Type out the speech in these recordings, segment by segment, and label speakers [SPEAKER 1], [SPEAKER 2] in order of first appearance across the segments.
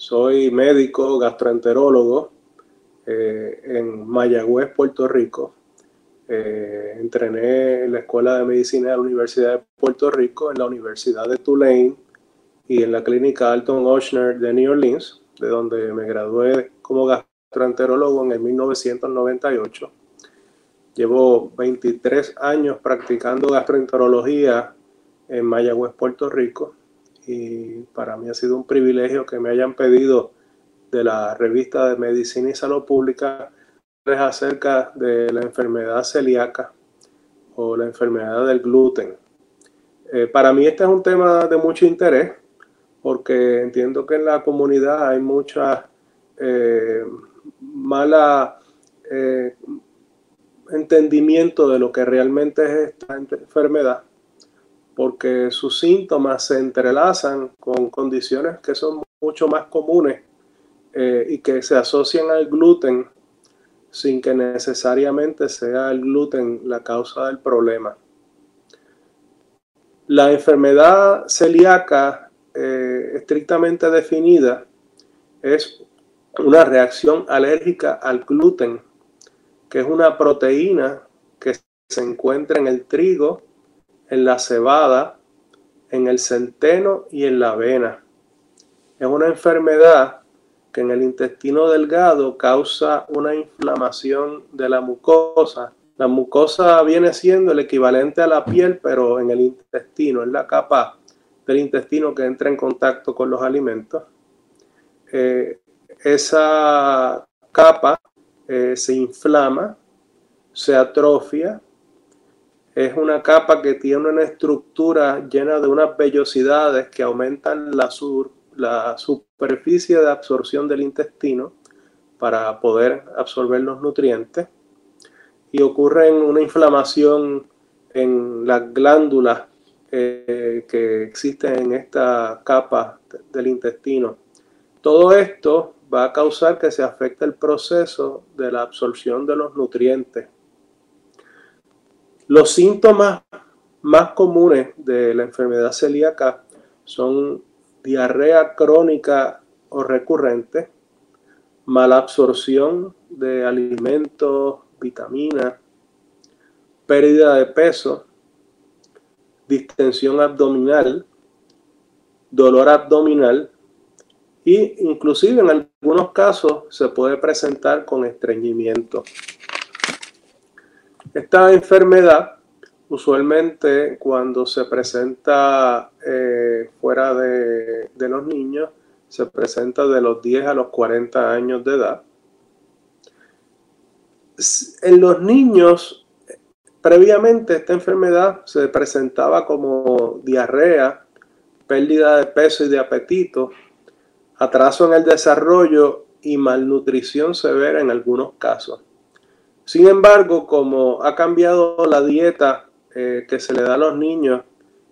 [SPEAKER 1] soy médico gastroenterólogo eh, en Mayagüez, Puerto Rico eh, entrené en la Escuela de Medicina de la Universidad de Puerto Rico, en la Universidad de Tulane y en la Clínica Alton Ochsner de New Orleans, de donde me gradué como gastroenterólogo en el 1998. Llevo 23 años practicando gastroenterología en Mayagüez, Puerto Rico, y para mí ha sido un privilegio que me hayan pedido de la revista de Medicina y Salud Pública acerca de la enfermedad celíaca o la enfermedad del gluten. Eh, para mí este es un tema de mucho interés porque entiendo que en la comunidad hay mucha eh, mala eh, entendimiento de lo que realmente es esta enfermedad porque sus síntomas se entrelazan con condiciones que son mucho más comunes y que se asocian al gluten sin que necesariamente sea el gluten la causa del problema. La enfermedad celíaca eh, estrictamente definida es una reacción alérgica al gluten, que es una proteína que se encuentra en el trigo, en la cebada, en el centeno y en la avena. Es una enfermedad que en el intestino delgado causa una inflamación de la mucosa. La mucosa viene siendo el equivalente a la piel, pero en el intestino, en la capa del intestino que entra en contacto con los alimentos. Eh, esa capa eh, se inflama, se atrofia, es una capa que tiene una estructura llena de unas vellosidades que aumentan la, sur, la superficie de absorción del intestino para poder absorber los nutrientes y ocurre una inflamación en las glándulas eh, que existen en esta capa del intestino. Todo esto va a causar que se afecte el proceso de la absorción de los nutrientes. Los síntomas más comunes de la enfermedad celíaca son diarrea crónica o recurrente, mala absorción de alimentos, vitaminas, pérdida de peso, distensión abdominal, dolor abdominal e inclusive en algunos casos se puede presentar con estreñimiento. Esta enfermedad usualmente cuando se presenta eh, fuera de, los niños, se presenta de los 10 a los 40 años de edad. En los niños, previamente esta enfermedad se presentaba como diarrea, pérdida de peso y de apetito, atraso en el desarrollo y malnutrición severa en algunos casos. Sin embargo, como ha cambiado la dieta eh, que se le da a los niños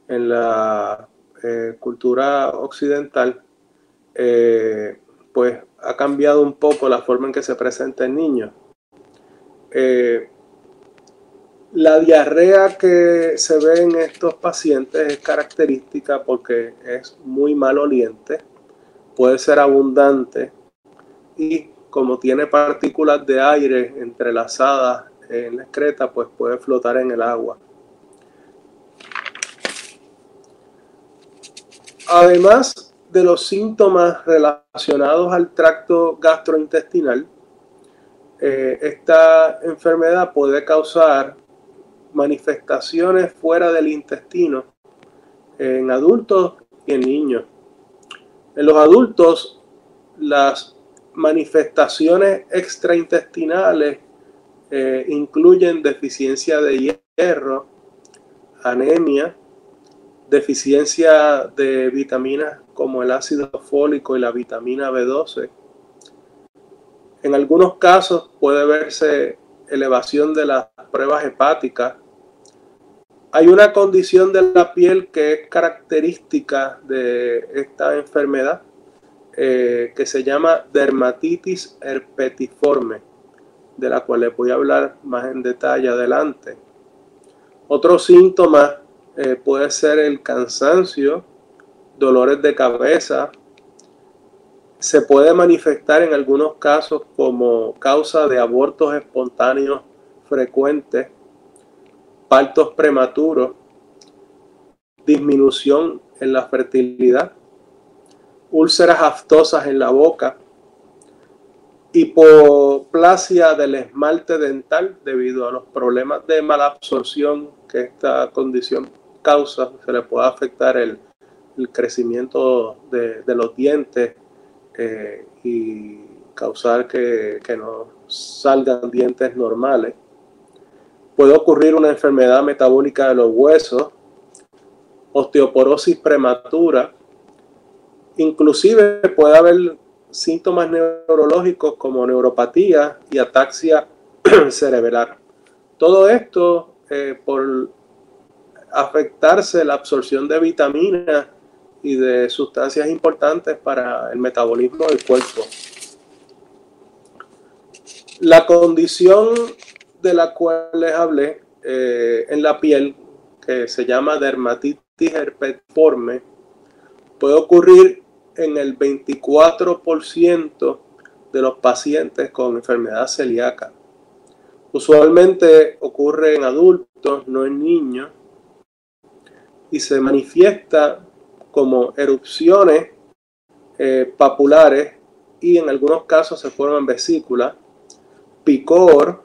[SPEAKER 1] en la eh, cultura occidental, eh, pues ha cambiado un poco la forma en que se presenta el niño. la diarrea que se ve en estos pacientes es característica porque es muy maloliente, puede ser abundante y como tiene partículas de aire entrelazadas en la excreta, pues puede flotar en el agua. Además de los síntomas relacionados al tracto gastrointestinal, eh, esta enfermedad puede causar manifestaciones fuera del intestino en adultos y en niños. En los adultos, las manifestaciones extraintestinales eh, incluyen deficiencia de hierro, anemia, deficiencia de vitaminas como el ácido fólico y la vitamina B12, En algunos casos puede verse elevación de las pruebas hepáticas. Hay una condición de la piel que es característica de esta enfermedad eh, que se llama dermatitis herpetiforme, de la cual les voy a hablar más en detalle adelante. Otro síntoma eh, puede ser el cansancio, dolores de cabeza, se puede manifestar en algunos casos como causa de abortos espontáneos frecuentes, partos prematuros, disminución en la fertilidad, úlceras aftosas en la boca, hipoplasia del esmalte dental debido a los problemas de mala absorción que esta condición causa, se le puede afectar el, crecimiento de, los dientes eh, y causar que, que no salgan dientes normales. Puede ocurrir una enfermedad metabólica de los huesos, osteoporosis prematura, inclusive puede haber síntomas neurológicos como neuropatía y ataxia cerebral. Todo esto eh, por afectarse la absorción de vitaminas y de sustancias importantes para el metabolismo del cuerpo. La condición de la cual les hablé eh, en la piel, que se llama dermatitis herpetiforme, puede ocurrir en el 24% de los pacientes con enfermedad celíaca. Usualmente ocurre en adultos, no en niños, y se manifiesta como erupciones eh, papulares y en algunos casos se forman vesículas, picor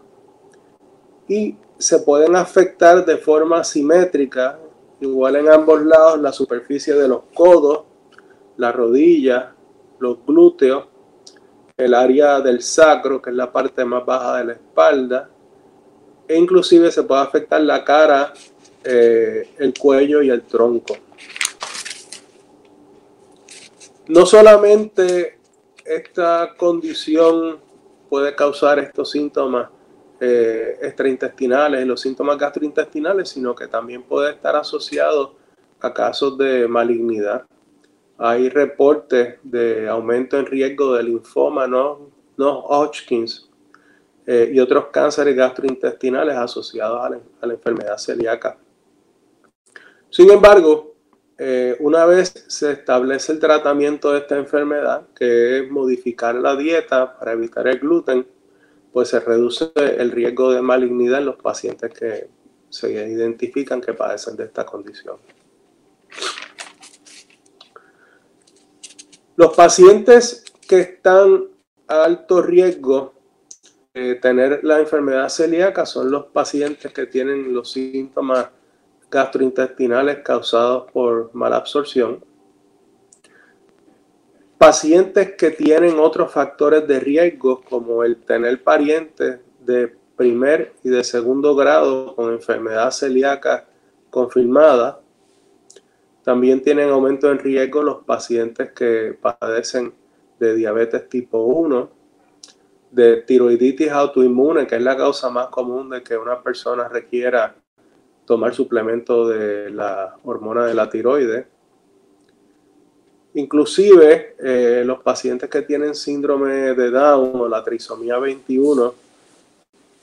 [SPEAKER 1] y se pueden afectar de forma simétrica, igual en ambos lados, la superficie de los codos, la rodilla, los glúteos, el área del sacro, que es la parte más baja de la espalda, e inclusive se puede afectar la cara, eh, el cuello y el tronco. No solamente esta condición puede causar estos síntomas eh, extraintestinales y los síntomas gastrointestinales, sino que también puede estar asociado a casos de malignidad. Hay reportes de aumento en riesgo de linfoma no, no Hodgkins eh, y otros cánceres gastrointestinales asociados a la, enfermedad celíaca. Sin embargo, eh, una vez se establece el tratamiento de esta enfermedad, que es modificar la dieta para evitar el gluten, pues se reduce el riesgo de malignidad en los pacientes que se identifican que padecen de esta condición. Los pacientes que están a alto riesgo de tener la enfermedad celíaca son los pacientes que tienen los síntomas gastrointestinales causados por mala absorción. Pacientes que tienen otros factores de riesgo como el tener parientes de primer y de segundo grado con enfermedad celíaca confirmada también tienen aumento en riesgo los pacientes que padecen de diabetes tipo 1, de tiroiditis autoinmune, que es la causa más común de que una persona requiera tomar suplemento de la hormona de la tiroides. Inclusive eh, los pacientes que tienen síndrome de Down o la trisomía 21,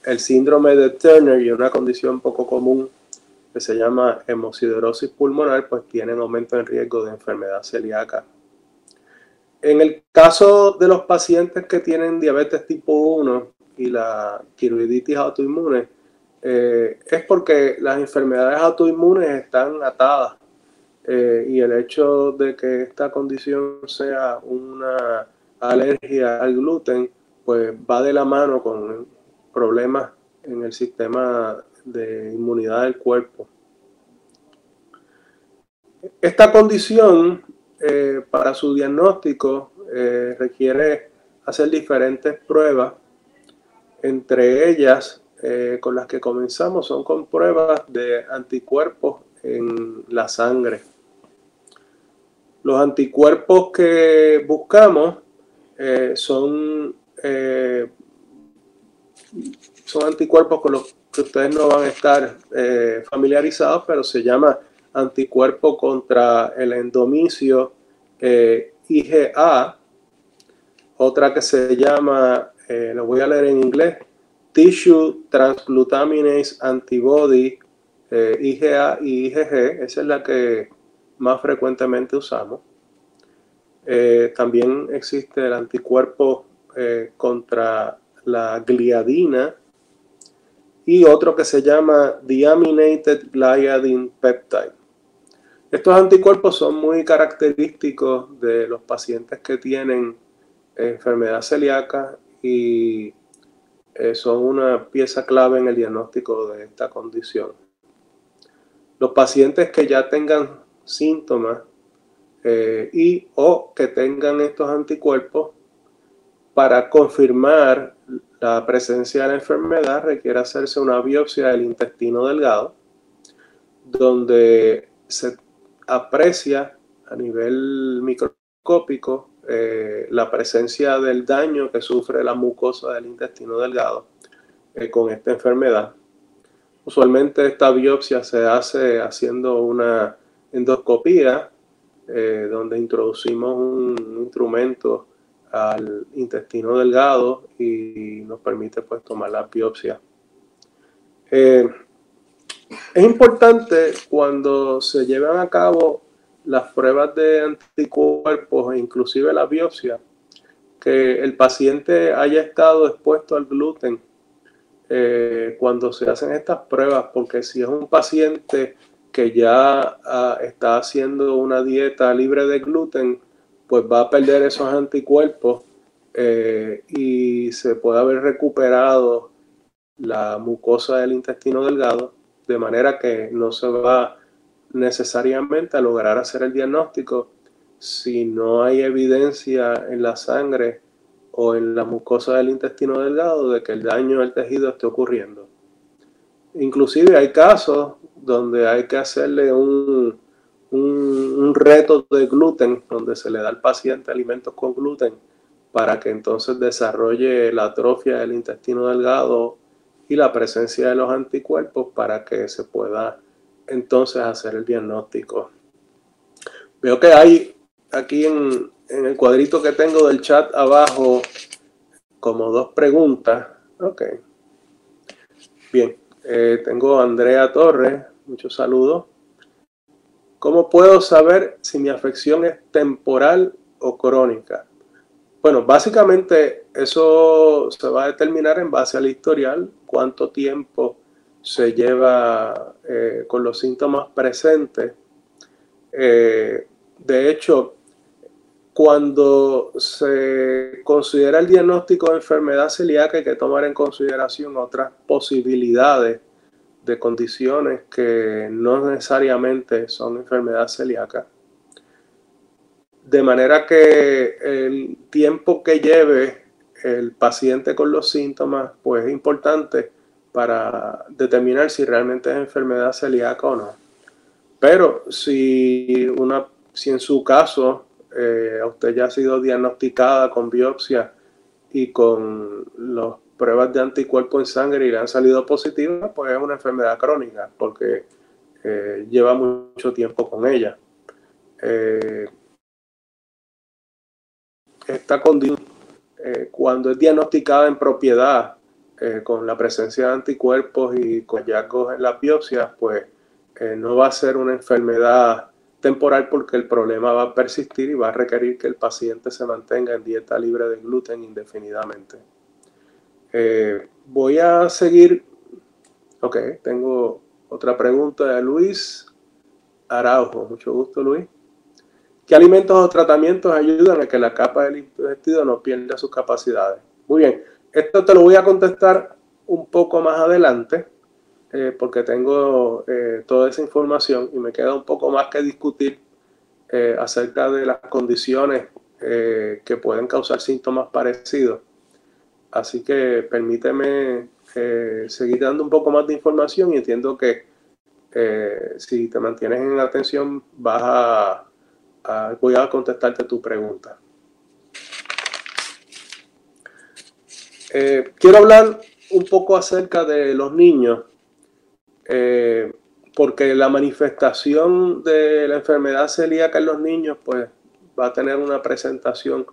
[SPEAKER 1] el síndrome de Turner y una condición poco común que se llama hemosiderosis pulmonar, pues tienen aumento en riesgo de enfermedad celíaca. En el caso de los pacientes que tienen diabetes tipo 1 y la tiroiditis autoinmune, eh, es porque las enfermedades autoinmunes están atadas eh, y el hecho de que esta condición sea una alergia al gluten, pues va de la mano con problemas en el sistema de inmunidad del cuerpo. Esta condición, eh, para su diagnóstico, eh, requiere hacer diferentes pruebas. Entre ellas, eh, con las que comenzamos, son con pruebas de anticuerpos en la sangre. Los anticuerpos que buscamos son son anticuerpos con los ustedes no van a estar familiarizados, pero se llama anticuerpo contra el endomicio IgA, otra que se llama, lo voy a leer en inglés, Tissue Transglutaminase Antibody eh, IgA y IgG, esa es la que más frecuentemente usamos. Eh, también existe el anticuerpo eh, contra la gliadina y otro que se llama Deaminated Gliadin Peptide. Estos anticuerpos son muy característicos de los pacientes que tienen enfermedad celíaca y son una pieza clave en el diagnóstico de esta condición. Los pacientes que ya tengan síntomas eh, y o que tengan estos anticuerpos para confirmar la presencia de la enfermedad requiere hacerse una biopsia del intestino delgado donde se aprecia a nivel microscópico eh, la presencia del daño que sufre la mucosa del intestino delgado eh, con esta enfermedad. Usualmente esta biopsia se hace haciendo una endoscopía eh, donde introducimos un instrumento al intestino delgado y nos permite pues tomar la biopsia. Eh, es importante cuando se llevan a cabo las pruebas de anticuerpos e inclusive la biopsia que el paciente haya estado expuesto al gluten eh, cuando se hacen estas pruebas, porque si es un paciente que ya ah, está haciendo una dieta libre de gluten, pues va a perder esos anticuerpos eh, y se puede haber recuperado la mucosa del intestino delgado, de manera que no se va necesariamente a lograr hacer el diagnóstico si no hay evidencia en la sangre o en la mucosa del intestino delgado de que el daño del tejido esté ocurriendo. Inclusive hay casos donde hay que hacerle un, un, reto de gluten, donde se le da al paciente alimentos con gluten para que entonces desarrolle la atrofia del intestino delgado y la presencia de los anticuerpos para que se pueda entonces hacer el diagnóstico. Veo que hay aquí en, en el cuadrito que tengo del chat abajo como dos preguntas. Ok. Bien, eh, tengo a Andrea Torres, muchos saludos. ¿Cómo puedo saber si mi afección es temporal o crónica? Bueno, básicamente eso se va a determinar en base al historial, cuánto tiempo se lleva eh, con los síntomas presentes. Eh, de hecho, cuando se considera el diagnóstico de enfermedad celíaca hay que tomar en consideración otras posibilidades de condiciones que no necesariamente son enfermedad celíaca. De manera que el tiempo que lleve el paciente con los síntomas pues es importante para determinar si realmente es enfermedad celíaca o no. Pero si, una, si en su caso eh, usted ya ha sido diagnosticada con biopsia y con las pruebas de anticuerpos en sangre y le han salido positivas, pues es una enfermedad crónica porque eh, lleva mucho tiempo con ella. Eh, esta condición, cuando es diagnosticada en propiedad con la presencia de anticuerpos y con hallazgos en las biopsias, pues no va a ser una enfermedad temporal porque el problema va a persistir y va a requerir que el paciente se mantenga en dieta libre de gluten indefinidamente. Eh, voy a seguir. Ok, tengo otra pregunta de Luis Araujo. Mucho gusto, Luis. ¿Qué alimentos o tratamientos ayudan a que la capa del intestino no pierda sus capacidades? Muy bien, esto te lo voy a contestar un poco más adelante eh, porque tengo eh, toda esa información y me queda un poco más que discutir acerca de las condiciones que pueden causar síntomas parecidos. Así que permíteme seguir dando un poco más de información y entiendo que si te mantienes en atención vas a, voy a contestarte tu pregunta. Eh, quiero hablar un poco acerca de los niños, eh, porque la manifestación de la enfermedad celíaca en los niños, pues va a tener una presentación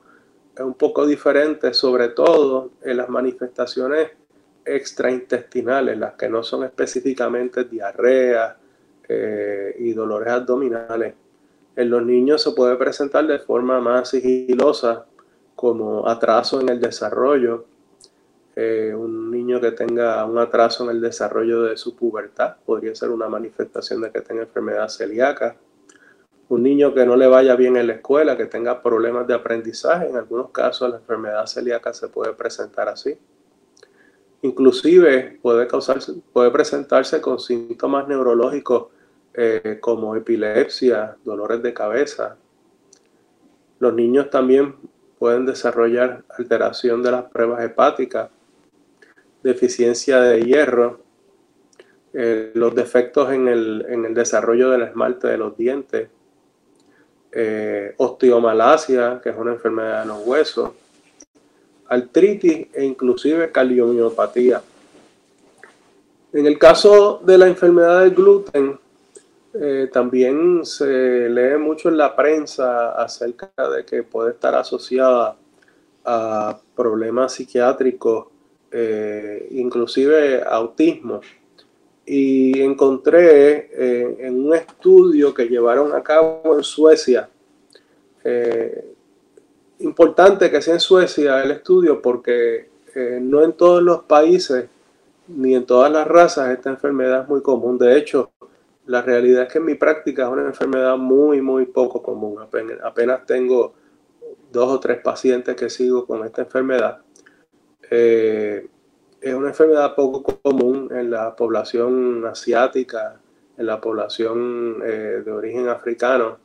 [SPEAKER 1] un poco diferente, sobre todo en las manifestaciones extraintestinales, las que no son específicamente diarrea eh, y dolores abdominales. En los niños se puede presentar de forma más sigilosa, como atraso en el desarrollo. Eh, un niño que tenga un atraso en el desarrollo de su pubertad podría ser una manifestación de que tenga enfermedad celíaca. Un niño que no le vaya bien en la escuela, que tenga problemas de aprendizaje, en algunos casos la enfermedad celíaca se puede presentar así. Inclusive puede, causarse, puede presentarse con síntomas neurológicos eh, como epilepsia, dolores de cabeza. Los niños también pueden desarrollar alteración de las pruebas hepáticas, deficiencia de hierro, eh, los defectos en el, desarrollo del esmalte de los dientes, eh, osteomalacia, que es una enfermedad de los huesos, artritis e inclusive cardiomiopatía. En el caso de la enfermedad del gluten, eh, también se lee mucho en la prensa acerca de que puede estar asociada a problemas psiquiátricos, eh, inclusive autismo. Y encontré eh, en un estudio que llevaron a cabo en Suecia, importante que sea en Suecia el estudio porque eh, no en todos los países ni en todas las razas esta enfermedad es muy común. De hecho, la realidad es que en mi práctica es una enfermedad muy, muy poco común. Apenas, tengo dos o tres pacientes que sigo con esta enfermedad. Eh, es una enfermedad poco común en la población asiática, en la población eh, de origen africano.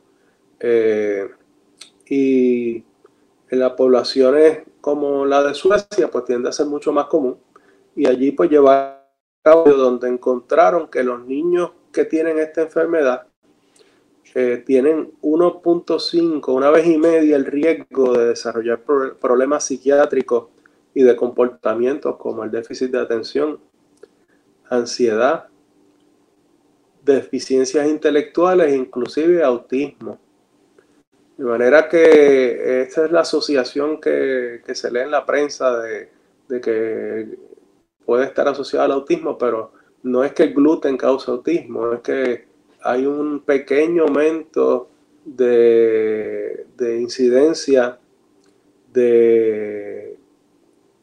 [SPEAKER 1] y en las poblaciones como la de Suecia, pues tiende a ser mucho más común. Y allí pues llevar a cabo donde encontraron que los niños que tienen esta enfermedad eh, tienen 1.5, una vez y media el riesgo de desarrollar problemas psiquiátricos y de comportamientos como el déficit de atención, ansiedad, deficiencias intelectuales, inclusive autismo. De manera que esta es la asociación que, se lee en la prensa de, que puede estar asociada al autismo, pero no es que el gluten cause autismo, es que hay un pequeño aumento de, incidencia de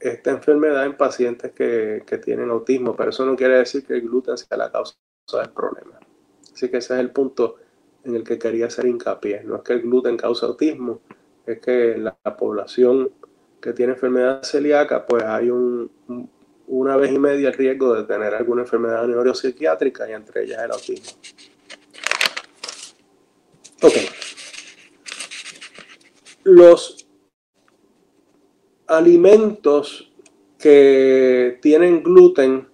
[SPEAKER 1] esta enfermedad en pacientes que, que, tienen autismo, pero eso no quiere decir que el gluten sea la causa del problema. Así que ese es el punto en el que quería hacer hincapié. No es que el gluten cause autismo, es que la, población que tiene enfermedad celíaca, pues hay un, una vez y media el riesgo de tener alguna enfermedad neuropsiquiátrica y entre ellas el autismo. Ok. Los alimentos que tienen gluten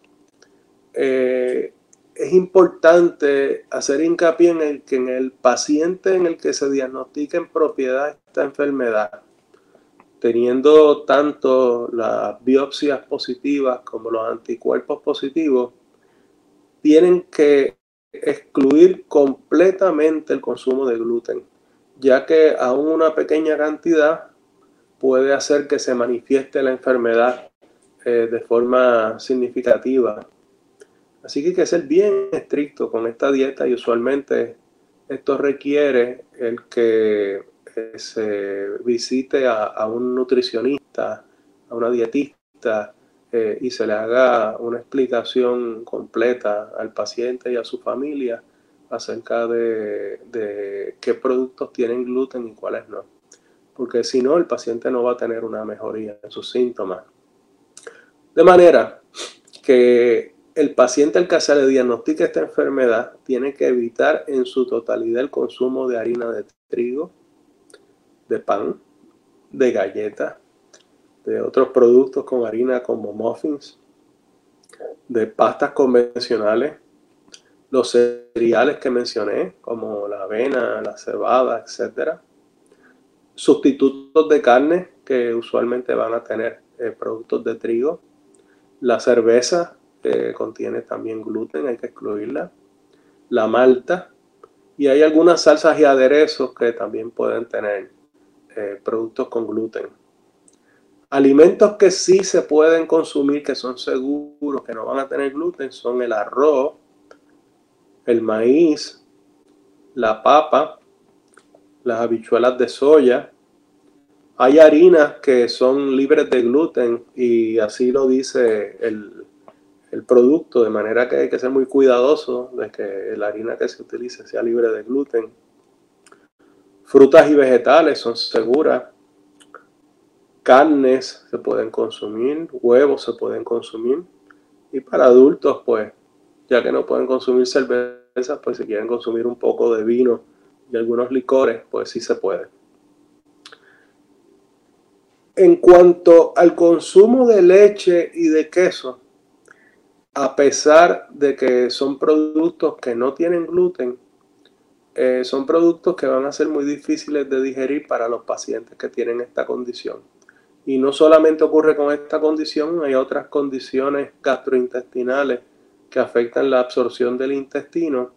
[SPEAKER 1] eh, es importante hacer hincapié en el que en el paciente en el que se diagnostica en propiedad esta enfermedad, teniendo tanto las biopsias positivas como los anticuerpos positivos, tienen que excluir completamente el consumo de gluten, ya que aún una pequeña cantidad puede hacer que se manifieste la enfermedad eh, de forma significativa Así que hay que ser bien estricto con esta dieta y usualmente esto requiere el que eh, se visite a, un nutricionista, a una dietista eh, y se le haga una explicación completa al paciente y a su familia acerca de, de qué productos tienen gluten y cuáles no. Porque si no, el paciente no va a tener una mejoría en sus síntomas. De manera que el paciente al que se le diagnostica esta enfermedad tiene que evitar en su totalidad el consumo de harina de trigo, de pan, de galletas, de otros productos con harina como muffins, de pastas convencionales, los cereales que mencioné, como la avena, la cebada, etc. Sustitutos de carne que usualmente van a tener eh, productos de trigo. La cerveza eh, contiene también gluten, hay que excluirla. La malta. Y hay algunas salsas y aderezos que también pueden tener eh, productos con gluten. Alimentos que sí se pueden consumir, que son seguros, que no van a tener gluten, son el arroz, el maíz, la papa, las habichuelas de soya. Hay harinas que son libres de gluten y así lo dice el, producto, de manera que hay que ser muy cuidadoso de que la harina que se utilice sea libre de gluten. Frutas y vegetales son seguras. Carnes se pueden consumir, huevos se pueden consumir. Y para adultos, pues, ya que no pueden consumir cerveza, pues si quieren consumir un poco de vino y algunos licores, pues sí se puede. En cuanto al consumo de leche y de queso, a pesar de que son productos que no tienen gluten, eh, son productos que van a ser muy difíciles de digerir para los pacientes que tienen esta condición. Y no solamente ocurre con esta condición, hay otras condiciones gastrointestinales que afectan la absorción del intestino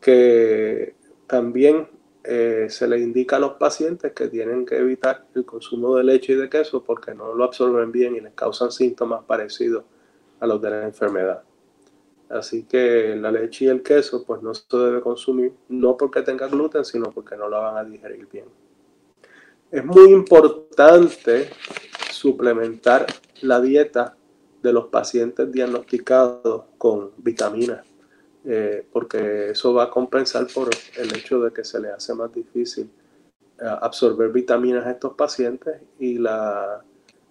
[SPEAKER 1] que también eh, se le indica a los pacientes que tienen que evitar el consumo de leche y de queso porque no lo absorben bien y les causan síntomas parecidos a los de la enfermedad. Así que la leche y el queso pues no se debe consumir, no porque tenga gluten, sino porque no lo van a digerir bien. Es muy importante suplementar la dieta de los pacientes diagnosticados con vitaminas eh, porque eso va a compensar por el hecho de que se le hace más difícil eh, absorber vitaminas a estos pacientes y la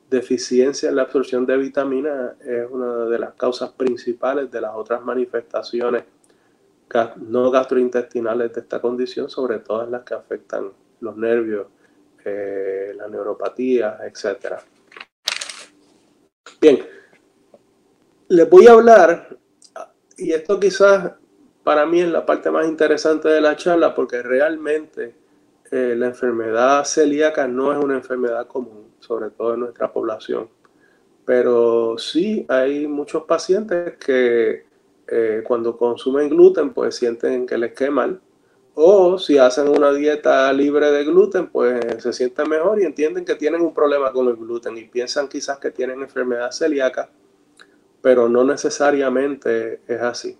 [SPEAKER 1] deficiencia en la absorción de vitaminas es una de las causas principales de las otras manifestaciones no gastrointestinales de esta condición, sobre todo las que afectan los nervios, eh, la neuropatía, etc. Bien, les voy a hablar y esto quizás para mí es la parte más interesante de la charla porque realmente eh, la enfermedad celíaca no es una enfermedad común, sobre todo en nuestra población. Pero sí hay muchos pacientes que eh, cuando consumen gluten pues sienten que les quema mal. O si hacen una dieta libre de gluten pues se sienten mejor y entienden que tienen un problema con el gluten y piensan quizás que tienen enfermedad celíaca pero no necesariamente es así.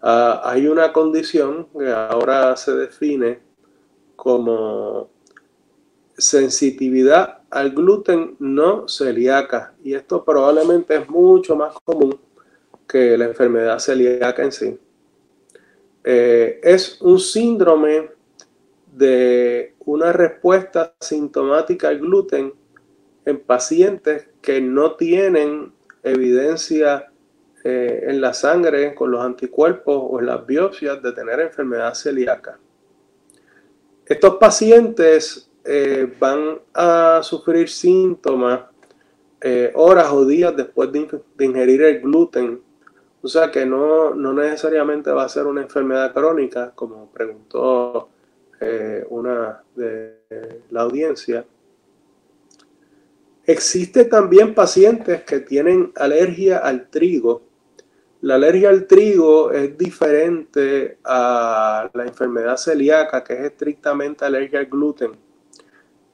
[SPEAKER 1] Ah, hay una condición que ahora se define como sensitividad al gluten no celíaca y esto probablemente es mucho más común que la enfermedad celíaca en sí. Eh, es un síndrome de una respuesta sintomática al gluten en pacientes que no tienen evidencia eh, en la sangre con los anticuerpos o en las biopsias de tener enfermedad celíaca. Estos pacientes eh, van a sufrir síntomas eh, horas o días después de, ingerir el gluten. O sea que no, no, necesariamente va a ser una enfermedad crónica, como preguntó una de la audiencia. Existe también pacientes que tienen alergia al trigo. La alergia al trigo es diferente a la enfermedad celíaca, que es estrictamente alergia al gluten.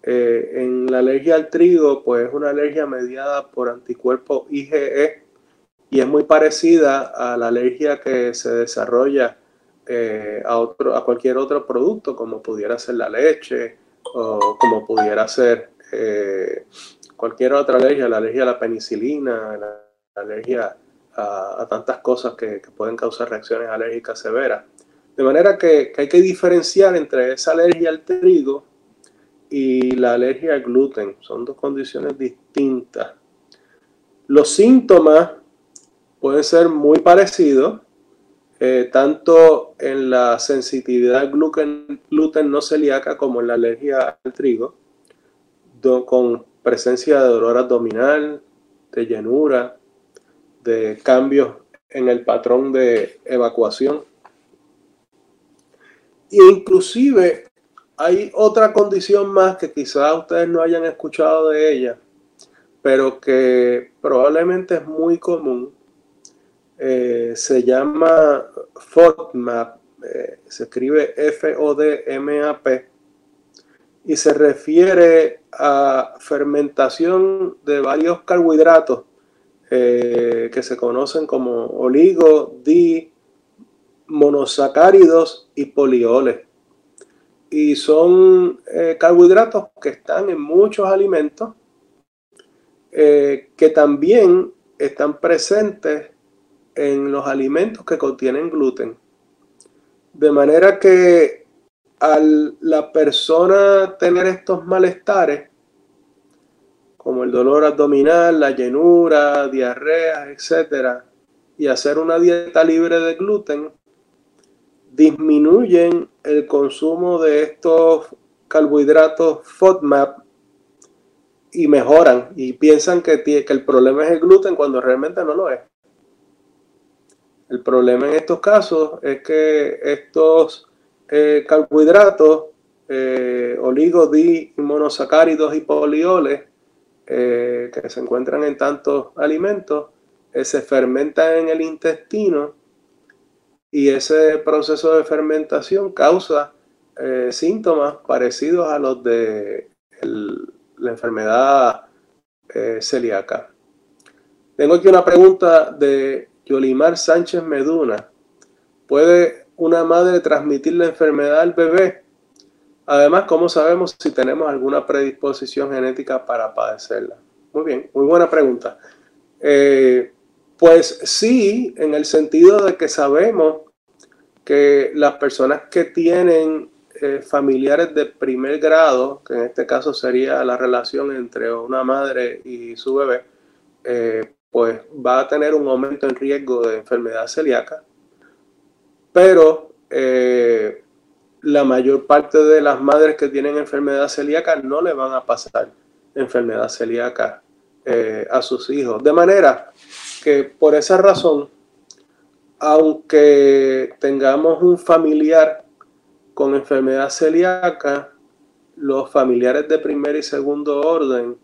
[SPEAKER 1] Eh, en la alergia al trigo, pues es una alergia mediada por anticuerpos IgE y es muy parecida a la alergia que se desarrolla eh, a, otro, a cualquier otro producto, como pudiera ser la leche o como pudiera ser eh, cualquier otra alergia, la alergia a la penicilina, la, alergia a, tantas cosas que, pueden causar reacciones alérgicas severas. De manera que, hay que diferenciar entre esa alergia al trigo y la alergia al gluten. Son dos condiciones distintas. Los síntomas pueden ser muy parecidos, eh, tanto en la sensibilidad al gluten, gluten, no celíaca como en la alergia al trigo, con presencia de dolor abdominal, de llenura, de cambios en el patrón de evacuación. E inclusive hay otra condición más que quizás ustedes no hayan escuchado de ella, pero que probablemente es muy común. Eh, se llama FODMAP, eh, se escribe F-O-D-M-A-P, y se refiere a fermentación de varios carbohidratos eh, que se conocen como oligo, di, monosacáridos y polioles. Y son carbohidratos que están en muchos alimentos eh, que también están presentes en los alimentos que contienen gluten. De manera que al la persona tener estos malestares, como el dolor abdominal, la llenura, diarrea, etc., y hacer una dieta libre de gluten, disminuyen el consumo de estos carbohidratos FODMAP y mejoran y piensan que, que el problema es el gluten cuando realmente no lo es. El problema en estos casos es que estos eh, carbohidratos, eh, monosacáridos y polioles eh, que se encuentran en tantos alimentos, eh, se fermentan en el intestino y ese proceso de fermentación causa síntomas parecidos a los de la enfermedad eh, celíaca. Tengo aquí una pregunta de Yolimar Sánchez Meduna. ¿Puede una madre transmitir la enfermedad al bebé? Además, ¿cómo sabemos si tenemos alguna predisposición genética para padecerla? Muy bien, muy buena pregunta. Eh, pues sí, en el sentido de que sabemos que las personas que tienen eh, familiares de primer grado, que en este caso sería la relación entre una madre y su bebé, eh, pues va a tener un aumento en riesgo de enfermedad celíaca, pero eh, la mayor parte de las madres que tienen enfermedad celíaca no le van a pasar enfermedad celíaca a sus hijos. De manera que por esa razón, aunque tengamos un familiar con enfermedad celíaca, los familiares de primer y segundo orden,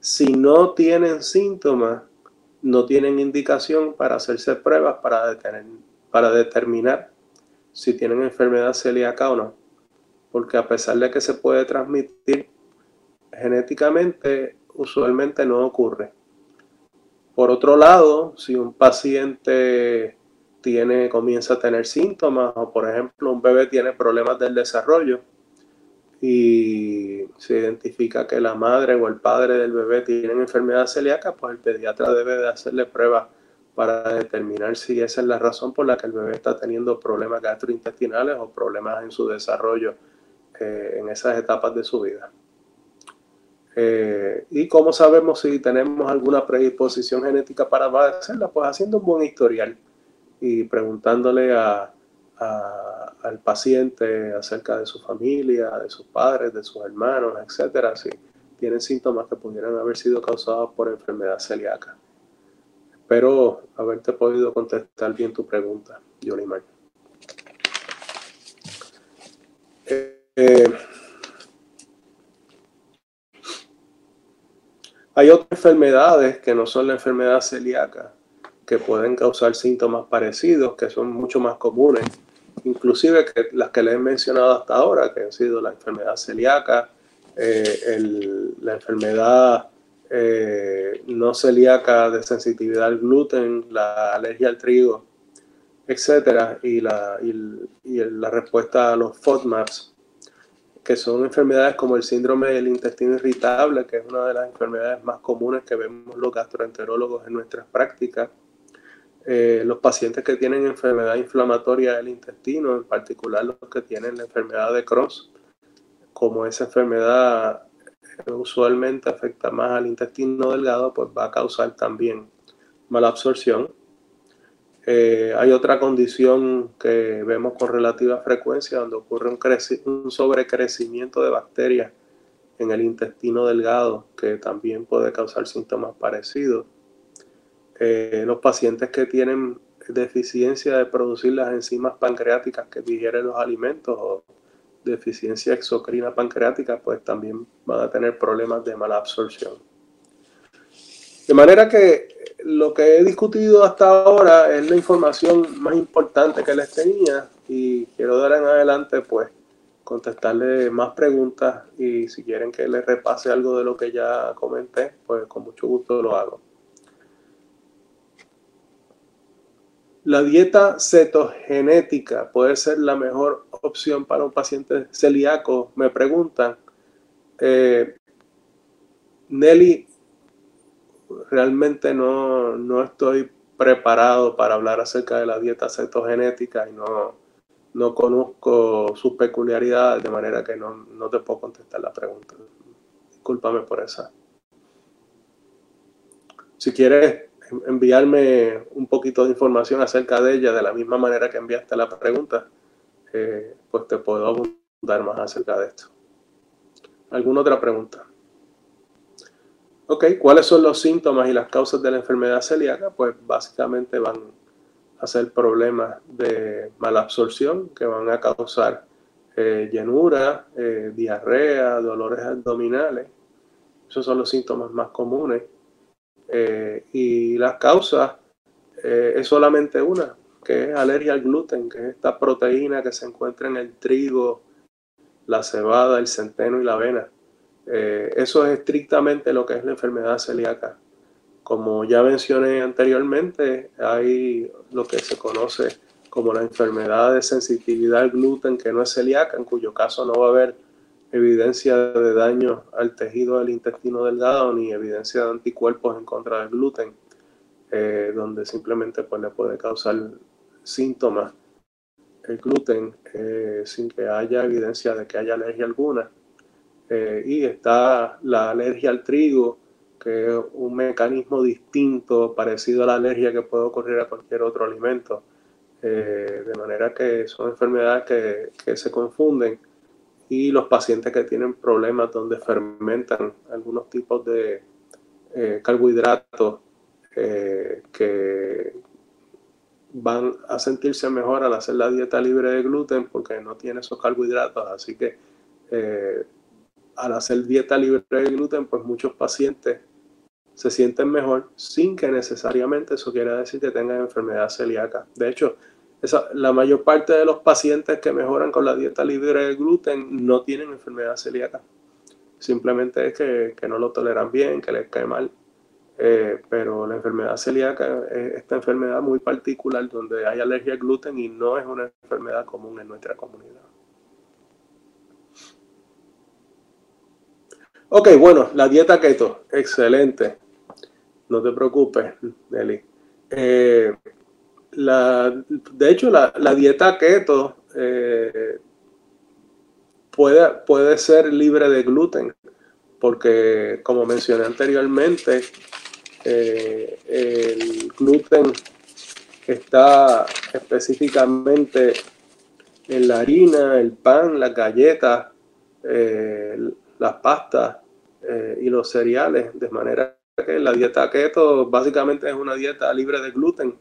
[SPEAKER 1] si no tienen síntomas, no tienen indicación para hacerse pruebas para, para determinar si tienen enfermedad celíaca o no. Porque a pesar de que se puede transmitir genéticamente, usualmente no ocurre. Por otro lado, si un paciente tiene, comienza a tener síntomas o por ejemplo un bebé tiene problemas del desarrollo y se identifica que la madre o el padre del bebé tienen enfermedad celíaca, pues el pediatra debe de hacerle pruebas para determinar si esa es la razón por la que el bebé está teniendo problemas gastrointestinales o problemas en su desarrollo eh, en esas etapas de su vida. Eh, ¿Y cómo sabemos si tenemos alguna predisposición genética para hacerla? Pues haciendo un buen historial y preguntándole a, al paciente acerca de su familia, de sus padres, de sus hermanos, etcétera, si tienen síntomas que pudieran haber sido causados por enfermedad celíaca. Espero haberte podido contestar bien tu pregunta, Johnny Mar. Eh, hay otras enfermedades que no son la enfermedad celíaca que pueden causar síntomas parecidos, que son mucho más comunes, inclusive que las que les he mencionado hasta ahora, que han sido la enfermedad celíaca, eh, la enfermedad eh, no celíaca de sensitividad al gluten, la alergia al trigo, etcétera, y la, y la respuesta a los FODMAPs, que son enfermedades como el síndrome del intestino irritable, que es una de las enfermedades más comunes que vemos los gastroenterólogos en nuestras prácticas. Eh, los pacientes que tienen enfermedad inflamatoria del intestino, en particular los que tienen la enfermedad de Crohn, como esa enfermedad usualmente afecta más al intestino delgado, pues va a causar también mala absorción. Eh, hay otra condición que vemos con relativa frecuencia donde ocurre un, un sobrecrecimiento de bacterias en el intestino delgado que también puede causar síntomas parecidos. Eh, los pacientes que tienen deficiencia de producir las enzimas pancreáticas que digieren los alimentos o deficiencia exocrina pancreática, pues también van a tener problemas de mala absorción. De manera que lo que he discutido hasta ahora es la información más importante que les tenía y quiero dar en adelante pues contestarle más preguntas y si quieren que les repase algo de lo que ya comenté, pues con mucho gusto lo hago. La dieta cetogenética puede ser la mejor opción para un paciente celíaco, me preguntan. Eh, Nelly, realmente no, no, estoy preparado para hablar acerca de la dieta cetogenética y no, no conozco sus peculiaridades, de manera que no, no te puedo contestar la pregunta. Discúlpame por esa. Si quieres enviarme un poquito de información acerca de ella, de la misma manera que enviaste la pregunta, eh, pues te puedo abundar más acerca de esto. ¿Alguna otra pregunta? Ok, ¿cuáles son los síntomas y las causas de la enfermedad celíaca? Pues básicamente van a ser problemas de mala absorción que van a causar eh, llenura, eh, diarrea, dolores abdominales. Esos son los síntomas más comunes. Eh, y las causas eh, es solamente una, que es alergia al gluten, que es esta proteína que se encuentra en el trigo, la cebada, el centeno y la avena. Eh, eso es estrictamente lo que es la enfermedad celíaca. Como ya mencioné anteriormente, hay lo que se conoce como la enfermedad de sensitividad al gluten que no es celíaca, en cuyo caso no va a haber evidencia de daño al tejido del intestino delgado ni evidencia de anticuerpos en contra del gluten, eh, donde simplemente pues, le puede causar síntomas el gluten eh, sin que haya evidencia de que haya alergia alguna. Eh, y está la alergia al trigo, que es un mecanismo distinto, parecido a la alergia que puede ocurrir a cualquier otro alimento. de manera que son enfermedades que, que se confunden y los pacientes que tienen problemas donde fermentan algunos tipos de eh, carbohidratos eh, que van a sentirse mejor al hacer la dieta libre de gluten porque no tiene esos carbohidratos. Así que eh, al hacer dieta libre de gluten, pues muchos pacientes se sienten mejor sin que necesariamente eso quiera decir que tengan enfermedad celíaca. De hecho, la mayor parte de los pacientes que mejoran con la dieta libre de gluten no tienen enfermedad celíaca. Simplemente es que, no lo toleran bien, que les cae mal. Eh, pero la enfermedad celíaca es esta enfermedad muy particular donde hay alergia al gluten y no es una enfermedad común en nuestra comunidad. Ok, bueno, la dieta keto, excelente. No te preocupes, Nelly. Eh, la, de hecho, la, dieta keto eh, puede, puede ser libre de gluten, porque como mencioné anteriormente, eh, el gluten está específicamente en la harina, el pan, las galletas, eh, las pastas y los cereales, de manera que la dieta keto básicamente es una dieta libre de gluten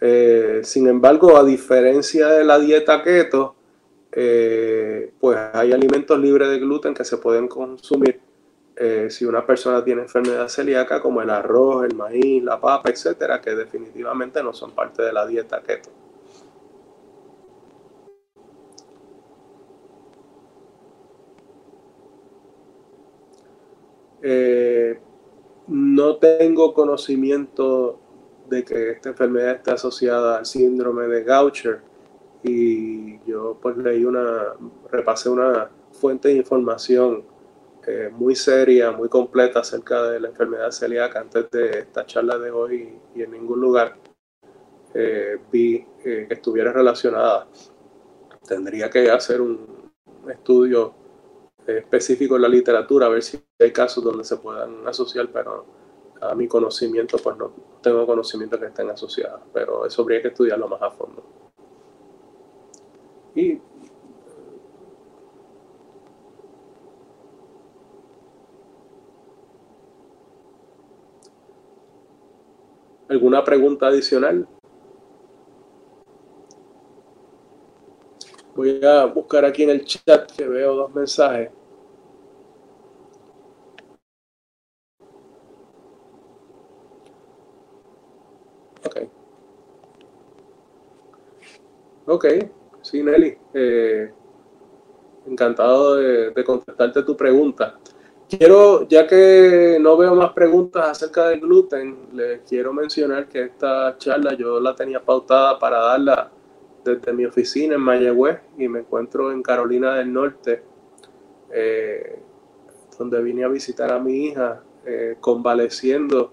[SPEAKER 1] eh, sin embargo, a diferencia de la dieta keto, eh, pues hay alimentos libres de gluten que se pueden consumir eh, si una persona tiene enfermedad celíaca, como el arroz, el maíz, la papa, etcétera, que definitivamente no son parte de la dieta keto. no tengo conocimiento de que esta enfermedad está asociada al síndrome de Gaucher y yo pues leí una, repasé una fuente de información eh, muy seria, muy completa acerca de la enfermedad celíaca antes de esta charla de hoy y en ningún lugar eh, vi eh, que estuviera relacionada. Tendría que hacer un estudio específico en la literatura a ver si hay casos donde se puedan asociar, pero a mi conocimiento, pues no tengo conocimiento que estén asociadas, pero eso habría que estudiarlo más a fondo. Y ¿Alguna pregunta adicional? Voy a buscar aquí en el chat que veo dos mensajes. Ok. Ok, sí, Nelly. Eh, encantado de, contestarte tu pregunta. Quiero, ya que no veo más preguntas acerca del gluten, les quiero mencionar que esta charla yo la tenía pautada para darla desde mi oficina en Mayagüez y me encuentro en Carolina del Norte, eh, donde vine a visitar a mi hija, eh, convaleciendo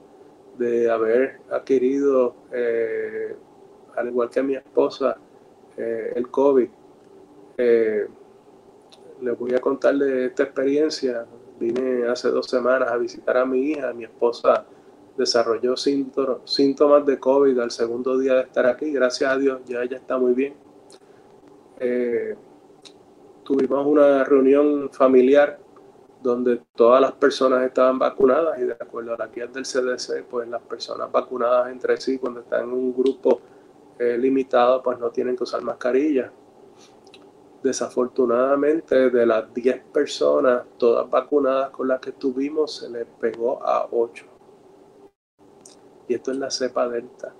[SPEAKER 1] de haber adquirido, eh, al igual que mi esposa, eh, el COVID. Eh, les voy a contar de esta experiencia. Vine hace dos semanas a visitar a mi hija. Mi esposa desarrolló síntomas de COVID al segundo día de estar aquí. Gracias a Dios, ya ella está muy bien. tuvimos una reunión familiar donde todas las personas estaban vacunadas y de acuerdo a las guías del CDC, pues las personas vacunadas entre sí cuando están en un grupo eh, limitado, pues no tienen que usar mascarilla. Desafortunadamente, de las 10 personas, todas vacunadas con las que estuvimos, se les pegó a 8. Y esto es la cepa delta.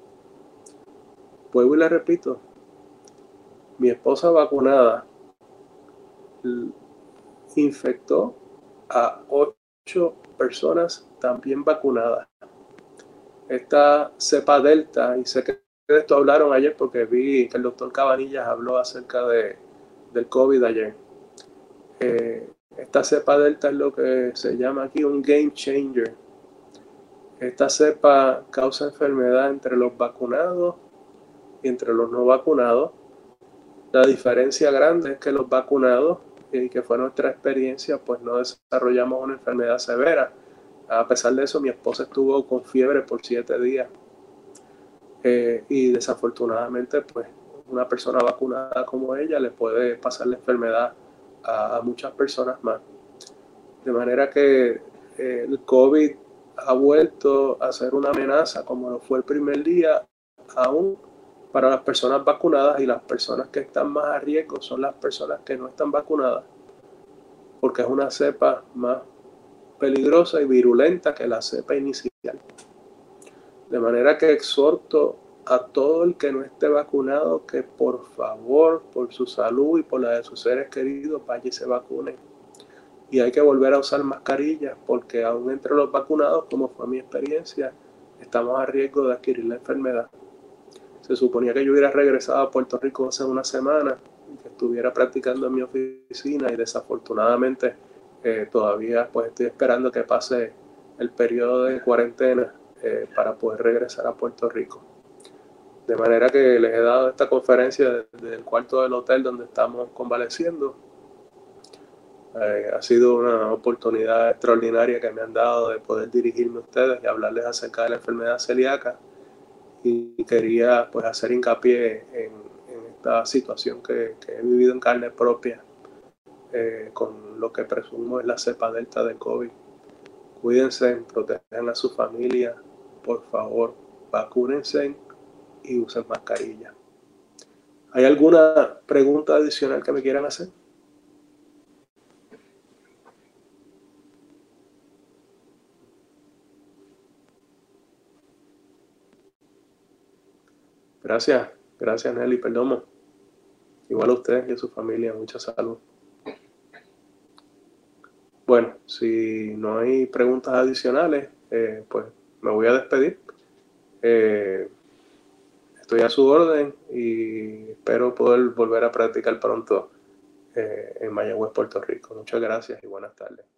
[SPEAKER 1] Vuelvo y le repito, mi esposa vacunada infectó a ocho personas también vacunadas. Esta cepa delta, y sé que de esto hablaron ayer porque vi que el doctor Cabanillas habló acerca de, del COVID ayer. Eh, esta cepa delta es lo que se llama aquí un game changer. Esta cepa causa enfermedad entre los vacunados y entre los no vacunados. La diferencia grande es que los vacunados y que fue nuestra experiencia, pues no desarrollamos una enfermedad severa. A pesar de eso, mi esposa estuvo con fiebre por siete días. Y desafortunadamente, pues una persona vacunada como ella le puede pasar la enfermedad a, muchas personas más. De manera que eh, el COVID ha vuelto a ser una amenaza como lo fue el primer día, aún para las personas vacunadas y las personas que están más a riesgo son las personas que no están vacunadas, porque es una cepa más peligrosa y virulenta que la cepa inicial. De manera que exhorto a todo el que no esté vacunado que por favor, por su salud y por la de sus seres queridos, vaya y se vacune. Y hay que volver a usar mascarillas porque aún entre los vacunados, como fue mi experiencia, estamos a riesgo de adquirir la enfermedad. Se suponía que yo hubiera regresado a Puerto Rico hace una semana, que estuviera practicando en mi oficina y desafortunadamente eh, todavía pues estoy esperando que pase el periodo de cuarentena eh, para poder regresar a Puerto Rico. De manera que les he dado esta conferencia desde el cuarto del hotel donde estamos convaleciendo. Eh, ha sido una oportunidad extraordinaria que me han dado de poder dirigirme a ustedes y hablarles acerca de la enfermedad celíaca y quería pues hacer hincapié en, esta situación que, he vivido en carne propia eh, con lo que presumo es la cepa delta de COVID. Cuídense, protejan a su familia, por favor, vacúnense y usen mascarilla. ¿Hay alguna pregunta adicional que me quieran hacer? Gracias, gracias Nelly, perdón. Igual a usted y a su familia, mucha salud. Bueno, si no hay preguntas adicionales, eh, pues me voy a despedir. Eh, estoy a su orden y espero poder volver a practicar pronto eh, en Mayagüez, Puerto Rico. Muchas gracias y buenas tardes.